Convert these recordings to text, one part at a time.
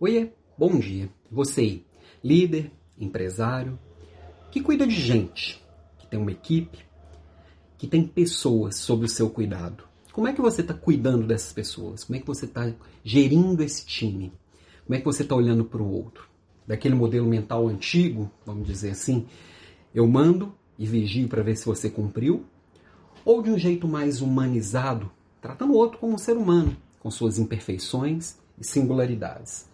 Oiê, bom dia. Você aí, líder, empresário, que cuida de gente, que tem uma equipe, que tem pessoas sob o seu cuidado. Como é que você está cuidando dessas pessoas? Como é que você está gerindo esse time? Como é que você está olhando para o outro? Daquele modelo mental antigo, vamos dizer assim, eu mando e vigio para ver se você cumpriu? Ou de um jeito mais humanizado, tratando o outro como um ser humano, com suas imperfeições e singularidades?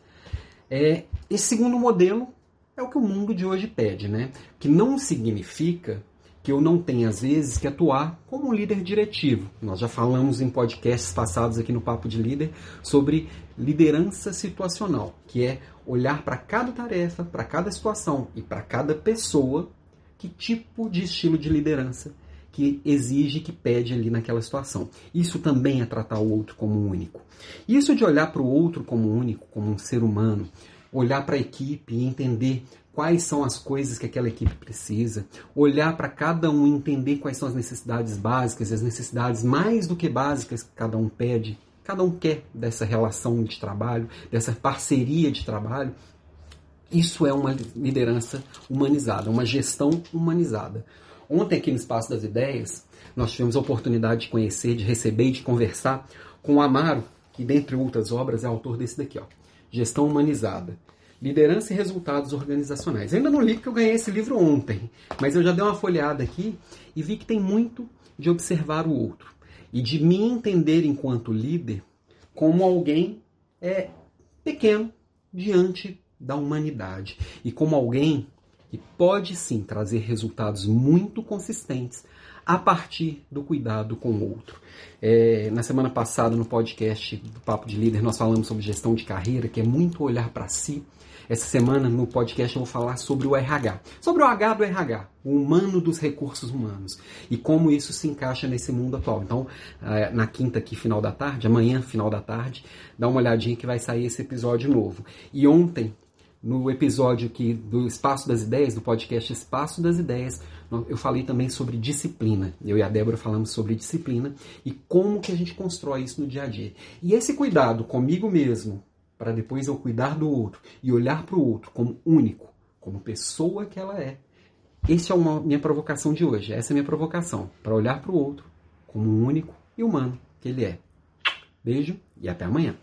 É, esse segundo modelo é o que o mundo de hoje pede, né? Que não significa que eu não tenha, às vezes, que atuar como um líder diretivo. Nós já falamos em podcasts passados aqui no Papo de Líder sobre liderança situacional, que é olhar para cada tarefa, para cada situação e para cada pessoa que tipo de estilo de liderança que exige, que pede ali naquela situação. Isso também é tratar o outro como único. Isso de olhar para o outro como único, como um ser humano, olhar para a equipe e entender quais são as coisas que aquela equipe precisa, olhar para cada um e entender quais são as necessidades básicas e as necessidades mais do que básicas que cada um pede, cada um quer dessa relação de trabalho, dessa parceria de trabalho. Isso é uma liderança humanizada, uma gestão humanizada. Ontem, aqui no Espaço das Ideias, nós tivemos a oportunidade de conhecer, de receber e de conversar com o Amaro, que, dentre outras obras, é autor desse daqui, ó, Gestão Humanizada. Liderança e Resultados Organizacionais. Eu ainda não li porque eu ganhei esse livro ontem, mas eu já dei uma folhada aqui e vi que tem muito de observar o outro e de me entender enquanto líder como alguém é pequeno diante da humanidade e como alguém pode sim trazer resultados muito consistentes a partir do cuidado com o outro. É, na semana passada, no podcast do Papo de Líder, nós falamos sobre gestão de carreira, que é muito olhar para si. Essa semana, no podcast, eu vou falar sobre o RH. Sobre o H do RH, o humano dos recursos humanos. E como isso se encaixa nesse mundo atual. Então, é, na quinta aqui, final da tarde, amanhã, final da tarde, dá uma olhadinha que vai sair esse episódio novo. E ontem, no episódio aqui do Espaço das Ideias, do podcast Espaço das Ideias, eu falei também sobre disciplina. Eu e a Débora falamos sobre disciplina e como que a gente constrói isso no dia a dia. E esse cuidado comigo mesmo, para depois eu cuidar do outro e olhar para o outro como único, como pessoa que ela é. Essa é a minha provocação de hoje. Essa é a minha provocação, para olhar para o outro como único e humano que ele é. Beijo e até amanhã.